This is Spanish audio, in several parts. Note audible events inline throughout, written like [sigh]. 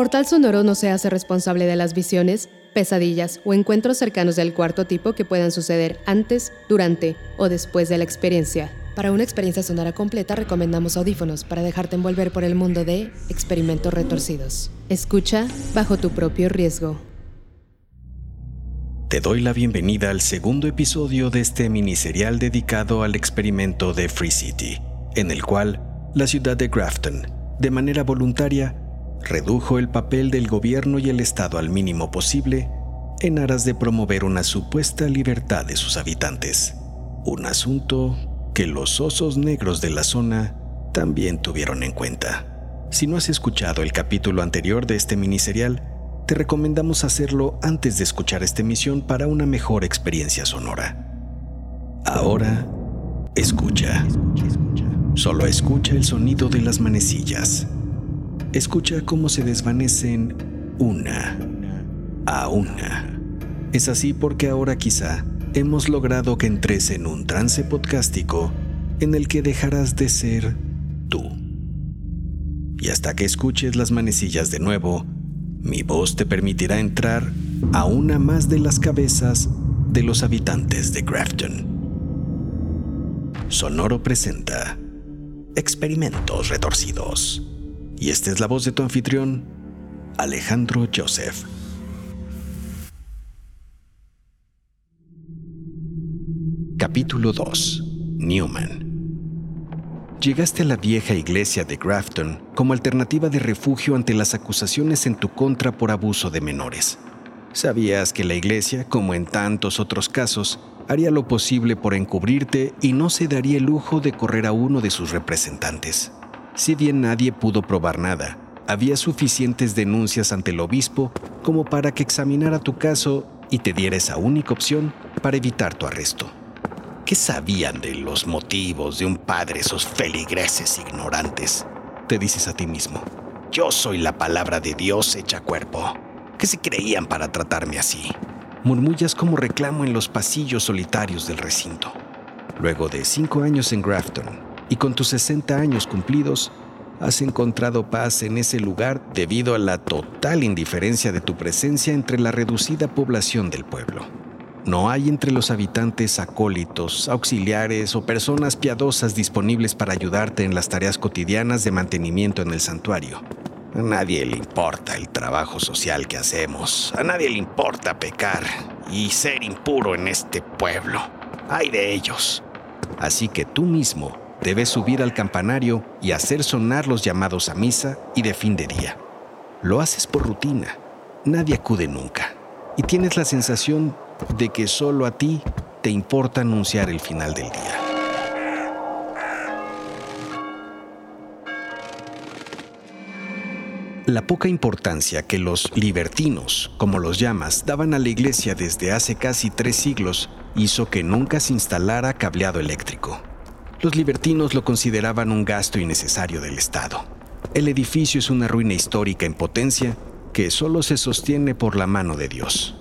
Portal Sonoro no se hace responsable de las visiones, pesadillas o encuentros cercanos del cuarto tipo que puedan suceder antes, durante o después de la experiencia. Para una experiencia sonora completa recomendamos audífonos para dejarte envolver por el mundo de experimentos retorcidos. Escucha bajo tu propio riesgo. Te doy la bienvenida al segundo episodio de este miniserial dedicado al experimento de Free City, en el cual la ciudad de Grafton, de manera voluntaria, redujo el papel del gobierno y el Estado al mínimo posible en aras de promover una supuesta libertad de sus habitantes. Un asunto que los osos negros de la zona también tuvieron en cuenta. Si no has escuchado el capítulo anterior de este miniserial, te recomendamos hacerlo antes de escuchar esta emisión para una mejor experiencia sonora. Ahora, escucha. Solo escucha el sonido de las manecillas Escucha cómo se desvanecen una a una. Es así porque ahora quizá hemos logrado que entres en un trance podcástico en el que dejarás de ser tú. Y hasta que escuches las manecillas de nuevo, mi voz te permitirá entrar a una más de las cabezas de los habitantes de Grafton. Sonoro presenta Experimentos Retorcidos. Y esta es la voz de tu anfitrión, Alejandro Joseph. Capítulo 2. Newman. Llegaste a la vieja iglesia de Grafton como alternativa de refugio ante las acusaciones en tu contra por abuso de menores. Sabías que la iglesia, como en tantos otros casos, haría lo posible por encubrirte y no se daría el lujo de correr a uno de sus representantes. Si bien nadie pudo probar nada, había suficientes denuncias ante el obispo como para que examinara tu caso y te diera esa única opción para evitar tu arresto. ¿Qué sabían de los motivos de un padre esos feligreses ignorantes? Te dices a ti mismo. Yo soy la palabra de Dios hecha cuerpo. ¿Qué se creían para tratarme así? Murmullas como reclamo en los pasillos solitarios del recinto. Luego de cinco años en Grafton, y con tus 60 años cumplidos, has encontrado paz en ese lugar debido a la total indiferencia de tu presencia entre la reducida población del pueblo. No hay entre los habitantes acólitos, auxiliares o personas piadosas disponibles para ayudarte en las tareas cotidianas de mantenimiento en el santuario. A nadie le importa el trabajo social que hacemos, a nadie le importa pecar y ser impuro en este pueblo. Hay de ellos. Así que tú mismo debes subir al campanario y hacer sonar los llamados a misa y de fin de día. Lo haces por rutina, nadie acude nunca, y tienes la sensación de que solo a ti te importa anunciar el final del día. La poca importancia que los libertinos, como los llamas, daban a la iglesia desde hace casi tres siglos hizo que nunca se instalara cableado eléctrico los libertinos lo consideraban un gasto innecesario del Estado. El edificio es una ruina histórica en potencia que solo se sostiene por la mano de Dios.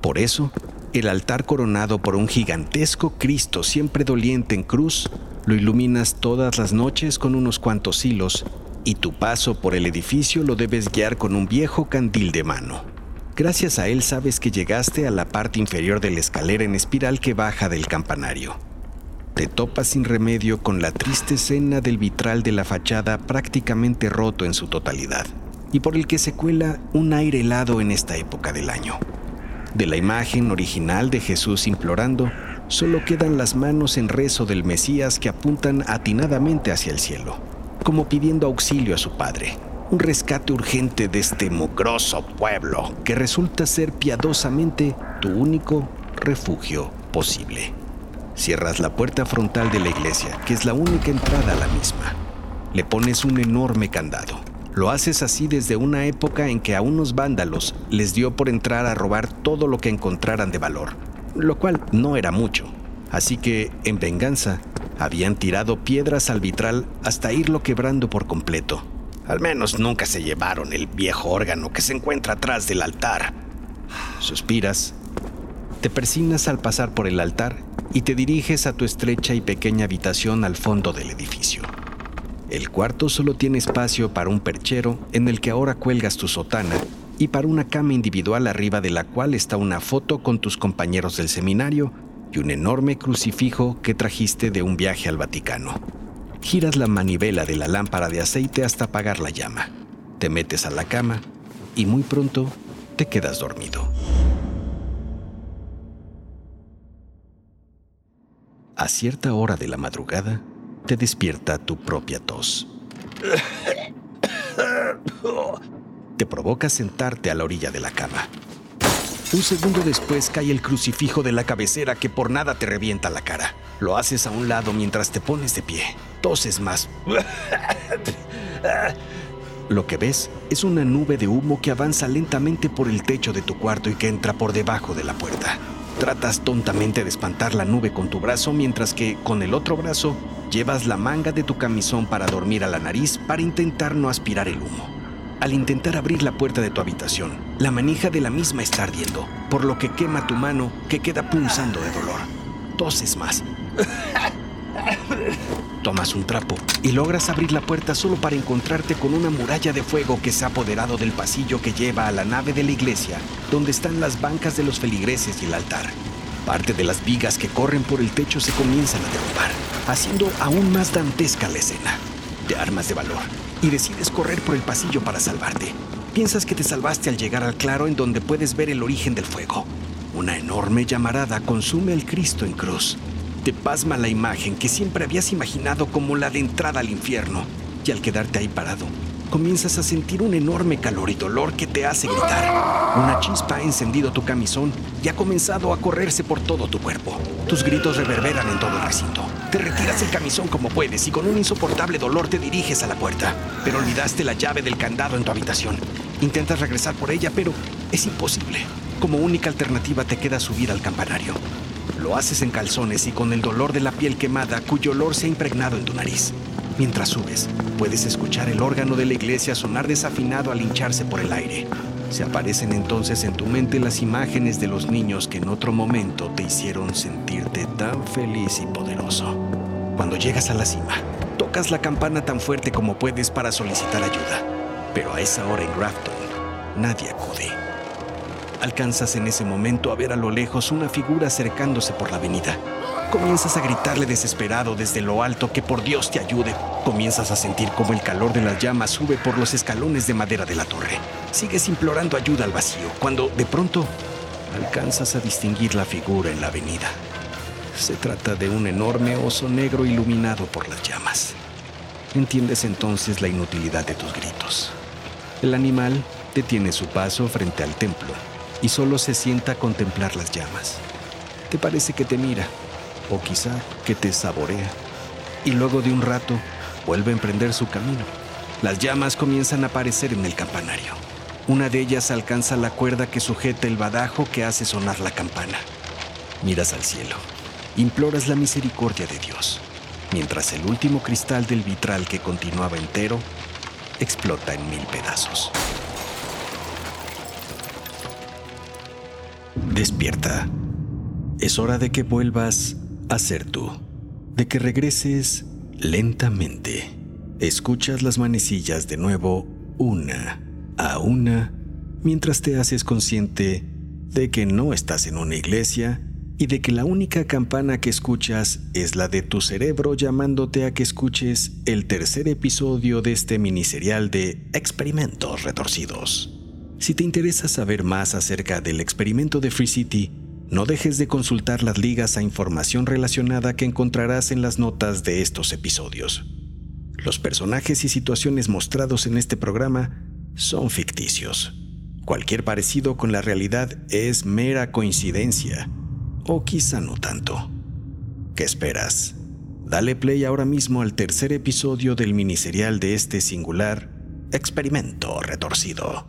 Por eso, el altar coronado por un gigantesco Cristo siempre doliente en cruz, lo iluminas todas las noches con unos cuantos hilos y tu paso por el edificio lo debes guiar con un viejo candil de mano. Gracias a él sabes que llegaste a la parte inferior de la escalera en espiral que baja del campanario te topas sin remedio con la triste escena del vitral de la fachada prácticamente roto en su totalidad, y por el que se cuela un aire helado en esta época del año. De la imagen original de Jesús implorando, solo quedan las manos en rezo del Mesías que apuntan atinadamente hacia el cielo, como pidiendo auxilio a su Padre. un rescate urgente de este mugroso pueblo que resulta ser piadosamente tu único refugio posible. Cierras la puerta frontal de la iglesia, que es la única entrada a la misma. Le pones un enorme candado. Lo haces así desde una época en que a unos vándalos les dio por entrar a robar todo lo que encontraran de valor, lo cual no era mucho. Así que, en venganza, habían tirado piedras al vitral hasta irlo quebrando por completo. Al menos nunca se llevaron el viejo órgano que se encuentra atrás del altar. Suspiras, te persignas al pasar por el altar y te diriges a tu estrecha y pequeña habitación al fondo del edificio. El cuarto solo tiene espacio para un perchero en el que ahora cuelgas tu sotana y para una cama individual arriba de la cual está una foto con tus compañeros del seminario y un enorme crucifijo que trajiste de un viaje al Vaticano. Giras la manivela de la lámpara de aceite hasta apagar la llama. Te metes a la cama y muy pronto te quedas dormido. A cierta hora de la madrugada, te despierta tu propia tos. Te provoca sentarte a la orilla de la cama. Un segundo después cae el crucifijo de la cabecera que por nada te revienta la cara. Lo haces a un lado mientras te pones de pie. Toses más. Lo que ves es una nube de humo que avanza lentamente por el techo de tu cuarto y que entra por debajo de la puerta. Tratas tontamente de espantar la nube con tu brazo mientras que con el otro brazo llevas la manga de tu camisón para dormir a la nariz para intentar no aspirar el humo. Al intentar abrir la puerta de tu habitación, la manija de la misma está ardiendo, por lo que quema tu mano que queda punzando de dolor. Toses más. [laughs] Tomas un trapo y logras abrir la puerta solo para encontrarte con una muralla de fuego que se ha apoderado del pasillo que lleva a la nave de la iglesia, donde están las bancas de los feligreses y el altar. Parte de las vigas que corren por el techo se comienzan a derrumbar, haciendo aún más dantesca la escena. Te armas de valor y decides correr por el pasillo para salvarte. Piensas que te salvaste al llegar al claro en donde puedes ver el origen del fuego. Una enorme llamarada consume al Cristo en cruz. Te pasma la imagen que siempre habías imaginado como la de entrada al infierno. Y al quedarte ahí parado, comienzas a sentir un enorme calor y dolor que te hace gritar. Una chispa ha encendido tu camisón y ha comenzado a correrse por todo tu cuerpo. Tus gritos reverberan en todo el recinto. Te retiras el camisón como puedes y con un insoportable dolor te diriges a la puerta. Pero olvidaste la llave del candado en tu habitación. Intentas regresar por ella, pero es imposible. Como única alternativa te queda subir al campanario. Lo haces en calzones y con el dolor de la piel quemada cuyo olor se ha impregnado en tu nariz. Mientras subes, puedes escuchar el órgano de la iglesia sonar desafinado al hincharse por el aire. Se aparecen entonces en tu mente las imágenes de los niños que en otro momento te hicieron sentirte tan feliz y poderoso. Cuando llegas a la cima, tocas la campana tan fuerte como puedes para solicitar ayuda. Pero a esa hora en Grafton, nadie acude. Alcanzas en ese momento a ver a lo lejos una figura acercándose por la avenida. Comienzas a gritarle desesperado desde lo alto que por Dios te ayude. Comienzas a sentir como el calor de las llamas sube por los escalones de madera de la torre. Sigues implorando ayuda al vacío, cuando de pronto alcanzas a distinguir la figura en la avenida. Se trata de un enorme oso negro iluminado por las llamas. Entiendes entonces la inutilidad de tus gritos. El animal detiene su paso frente al templo y solo se sienta a contemplar las llamas. Te parece que te mira, o quizá que te saborea. Y luego de un rato vuelve a emprender su camino. Las llamas comienzan a aparecer en el campanario. Una de ellas alcanza la cuerda que sujeta el badajo que hace sonar la campana. Miras al cielo, imploras la misericordia de Dios, mientras el último cristal del vitral que continuaba entero explota en mil pedazos. Despierta. Es hora de que vuelvas a ser tú, de que regreses lentamente. Escuchas las manecillas de nuevo una a una mientras te haces consciente de que no estás en una iglesia y de que la única campana que escuchas es la de tu cerebro llamándote a que escuches el tercer episodio de este miniserial de Experimentos Retorcidos. Si te interesa saber más acerca del experimento de Free City, no dejes de consultar las ligas a información relacionada que encontrarás en las notas de estos episodios. Los personajes y situaciones mostrados en este programa son ficticios. Cualquier parecido con la realidad es mera coincidencia, o quizá no tanto. ¿Qué esperas? Dale play ahora mismo al tercer episodio del miniserial de este singular experimento retorcido.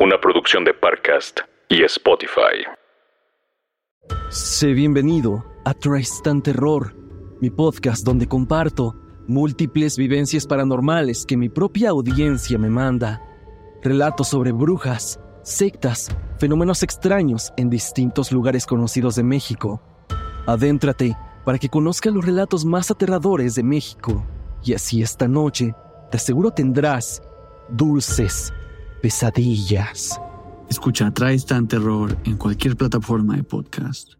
Una producción de Parcast y Spotify. Sé bienvenido a Tristan Terror, mi podcast donde comparto múltiples vivencias paranormales que mi propia audiencia me manda. Relatos sobre brujas, sectas, fenómenos extraños en distintos lugares conocidos de México Adéntrate para que conozcas los relatos más aterradores de México. Y así esta noche, te aseguro tendrás dulces pesadillas. Escucha Traes Tan Terror en cualquier plataforma de podcast.